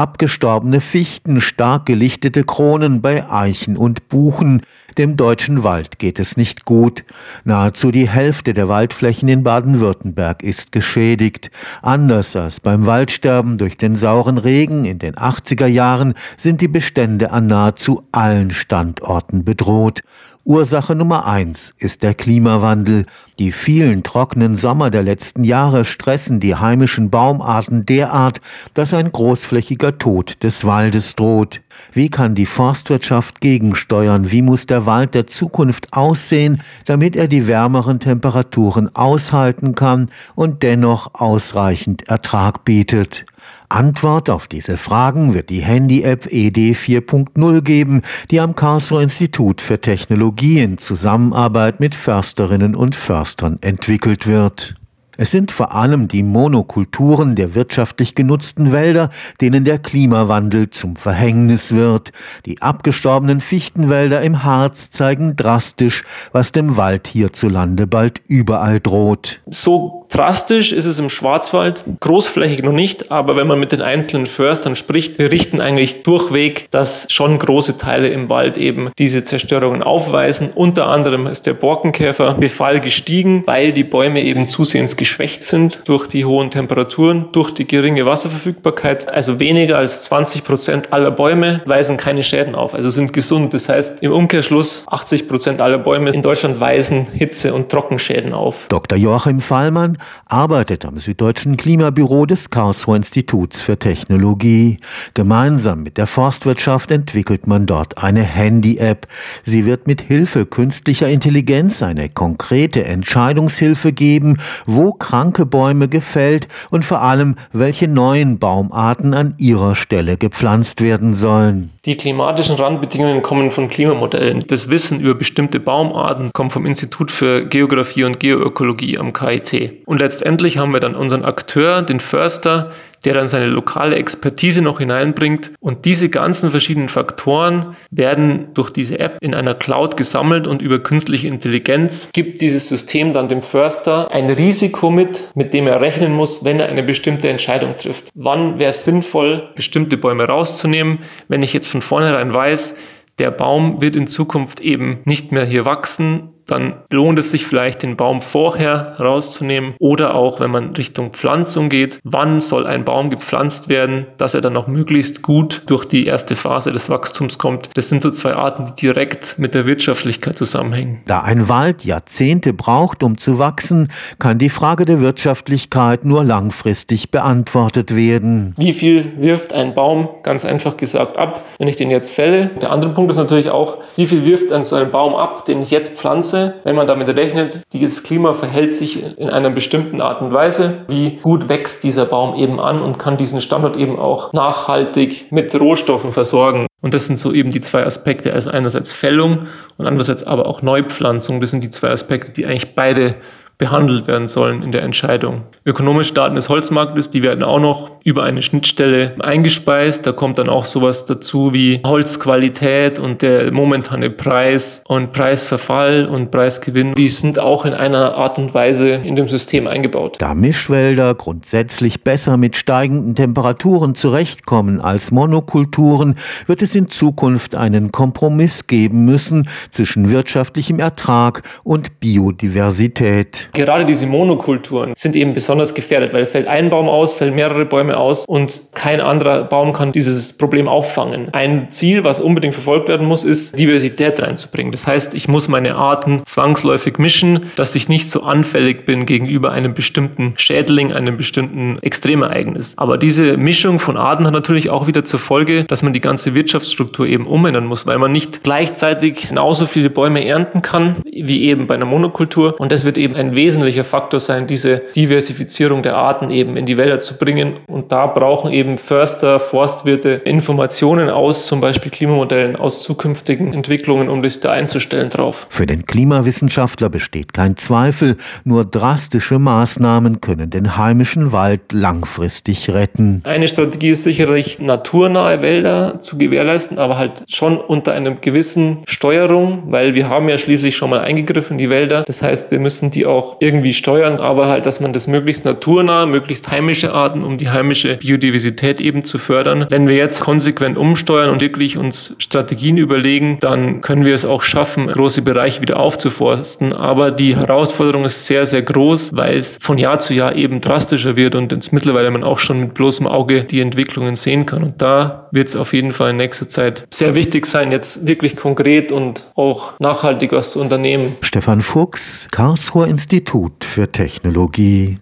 abgestorbene Fichten, stark gelichtete Kronen bei Eichen und Buchen. Dem deutschen Wald geht es nicht gut. Nahezu die Hälfte der Waldflächen in Baden-Württemberg ist geschädigt. Anders als beim Waldsterben durch den sauren Regen in den 80er Jahren sind die Bestände an nahezu allen Standorten bedroht. Ursache Nummer eins ist der Klimawandel. Die vielen trockenen Sommer der letzten Jahre stressen die heimischen Baumarten derart, dass ein großflächiger Tod des Waldes droht. Wie kann die Forstwirtschaft gegensteuern? Wie muss der Wald der Zukunft aussehen, damit er die wärmeren Temperaturen aushalten kann und dennoch ausreichend Ertrag bietet? Antwort auf diese Fragen wird die Handy-App ED 4.0 geben, die am Karlsruher Institut für Technologie in Zusammenarbeit mit Försterinnen und Förstern entwickelt wird. Es sind vor allem die Monokulturen der wirtschaftlich genutzten Wälder, denen der Klimawandel zum Verhängnis wird. Die abgestorbenen Fichtenwälder im Harz zeigen drastisch, was dem Wald hierzulande bald überall droht. So drastisch ist es im Schwarzwald, großflächig noch nicht, aber wenn man mit den einzelnen Förstern spricht, berichten eigentlich durchweg, dass schon große Teile im Wald eben diese Zerstörungen aufweisen. Unter anderem ist der Borkenkäferbefall gestiegen, weil die Bäume eben zusehends geschwächt sind durch die hohen Temperaturen, durch die geringe Wasserverfügbarkeit. Also weniger als 20 Prozent aller Bäume weisen keine Schäden auf, also sind gesund. Das heißt im Umkehrschluss 80 Prozent aller Bäume in Deutschland weisen Hitze- und Trockenschäden auf. Dr. Joachim Fallmann arbeitet am Süddeutschen Klimabüro des Karlsruher Instituts für Technologie. Gemeinsam mit der Forstwirtschaft entwickelt man dort eine Handy-App. Sie wird mit Hilfe künstlicher Intelligenz eine konkrete Entscheidungshilfe geben, wo kranke Bäume gefällt und vor allem, welche neuen Baumarten an ihrer Stelle gepflanzt werden sollen. Die klimatischen Randbedingungen kommen von Klimamodellen. Das Wissen über bestimmte Baumarten kommt vom Institut für Geographie und Geoökologie am KIT. Und letztendlich haben wir dann unseren Akteur, den Förster, der dann seine lokale Expertise noch hineinbringt. Und diese ganzen verschiedenen Faktoren werden durch diese App in einer Cloud gesammelt und über künstliche Intelligenz gibt dieses System dann dem Förster ein Risiko mit, mit dem er rechnen muss, wenn er eine bestimmte Entscheidung trifft. Wann wäre es sinnvoll, bestimmte Bäume rauszunehmen, wenn ich jetzt von vornherein weiß, der Baum wird in Zukunft eben nicht mehr hier wachsen, dann lohnt es sich vielleicht, den Baum vorher rauszunehmen oder auch, wenn man Richtung Pflanzung geht, wann soll ein Baum gepflanzt werden, dass er dann auch möglichst gut durch die erste Phase des Wachstums kommt. Das sind so zwei Arten, die direkt mit der Wirtschaftlichkeit zusammenhängen. Da ein Wald Jahrzehnte braucht, um zu wachsen, kann die Frage der Wirtschaftlichkeit nur langfristig beantwortet werden. Wie viel wirft ein Baum, ganz einfach gesagt, ab, wenn ich den jetzt fälle? Der andere Punkt ist natürlich auch, wie viel wirft ein so ein Baum ab, den ich jetzt pflanze? Wenn man damit rechnet, dieses Klima verhält sich in einer bestimmten Art und Weise, wie gut wächst dieser Baum eben an und kann diesen Standort eben auch nachhaltig mit Rohstoffen versorgen. Und das sind so eben die zwei Aspekte, also einerseits Fällung und andererseits aber auch Neupflanzung. Das sind die zwei Aspekte, die eigentlich beide behandelt werden sollen in der Entscheidung. Ökonomische Daten des Holzmarktes, die werden auch noch über eine Schnittstelle eingespeist. Da kommt dann auch sowas dazu wie Holzqualität und der momentane Preis und Preisverfall und Preisgewinn. Die sind auch in einer Art und Weise in dem System eingebaut. Da Mischwälder grundsätzlich besser mit steigenden Temperaturen zurechtkommen als Monokulturen, wird es in Zukunft einen Kompromiss geben müssen zwischen wirtschaftlichem Ertrag und Biodiversität. Gerade diese Monokulturen sind eben besonders gefährdet, weil fällt ein Baum aus, fällt mehrere Bäume aus und kein anderer Baum kann dieses Problem auffangen. Ein Ziel, was unbedingt verfolgt werden muss, ist Diversität reinzubringen. Das heißt, ich muss meine Arten zwangsläufig mischen, dass ich nicht so anfällig bin gegenüber einem bestimmten Schädling, einem bestimmten Extremereignis. Aber diese Mischung von Arten hat natürlich auch wieder zur Folge, dass man die ganze Wirtschaftsstruktur eben umändern muss, weil man nicht gleichzeitig genauso viele Bäume ernten kann wie eben bei einer Monokultur. Und das wird eben ein wesentlicher Faktor sein, diese Diversifizierung der Arten eben in die Wälder zu bringen. Und da brauchen eben Förster, Forstwirte Informationen aus zum Beispiel Klimamodellen, aus zukünftigen Entwicklungen, um das da einzustellen drauf. Für den Klimawissenschaftler besteht kein Zweifel, nur drastische Maßnahmen können den heimischen Wald langfristig retten. Eine Strategie ist sicherlich, naturnahe Wälder zu gewährleisten, aber halt schon unter einer gewissen Steuerung, weil wir haben ja schließlich schon mal eingegriffen in die Wälder. Das heißt, wir müssen die auch irgendwie steuern, aber halt, dass man das möglichst naturnah, möglichst heimische Arten, um die heimische Biodiversität eben zu fördern. Wenn wir jetzt konsequent umsteuern und wirklich uns Strategien überlegen, dann können wir es auch schaffen, große Bereiche wieder aufzuforsten. Aber die Herausforderung ist sehr, sehr groß, weil es von Jahr zu Jahr eben drastischer wird und jetzt mittlerweile man auch schon mit bloßem Auge die Entwicklungen sehen kann. Und da wird es auf jeden Fall in nächster Zeit sehr wichtig sein, jetzt wirklich konkret und auch nachhaltig was zu unternehmen. Stefan Fuchs, Karlsruher Institut für Technologie